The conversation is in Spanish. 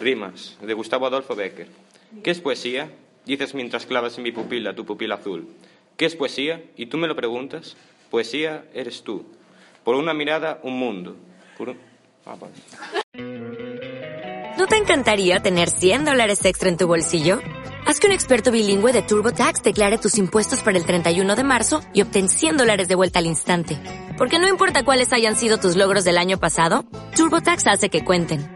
Rimas, de Gustavo Adolfo Becker. ¿Qué es poesía? Dices mientras clavas en mi pupila tu pupila azul. ¿Qué es poesía? Y tú me lo preguntas. Poesía eres tú. Por una mirada, un mundo. Por un... ah, vale. ¿No te encantaría tener 100 dólares extra en tu bolsillo? Haz que un experto bilingüe de TurboTax declare tus impuestos para el 31 de marzo y obtén 100 dólares de vuelta al instante. Porque no importa cuáles hayan sido tus logros del año pasado, TurboTax hace que cuenten.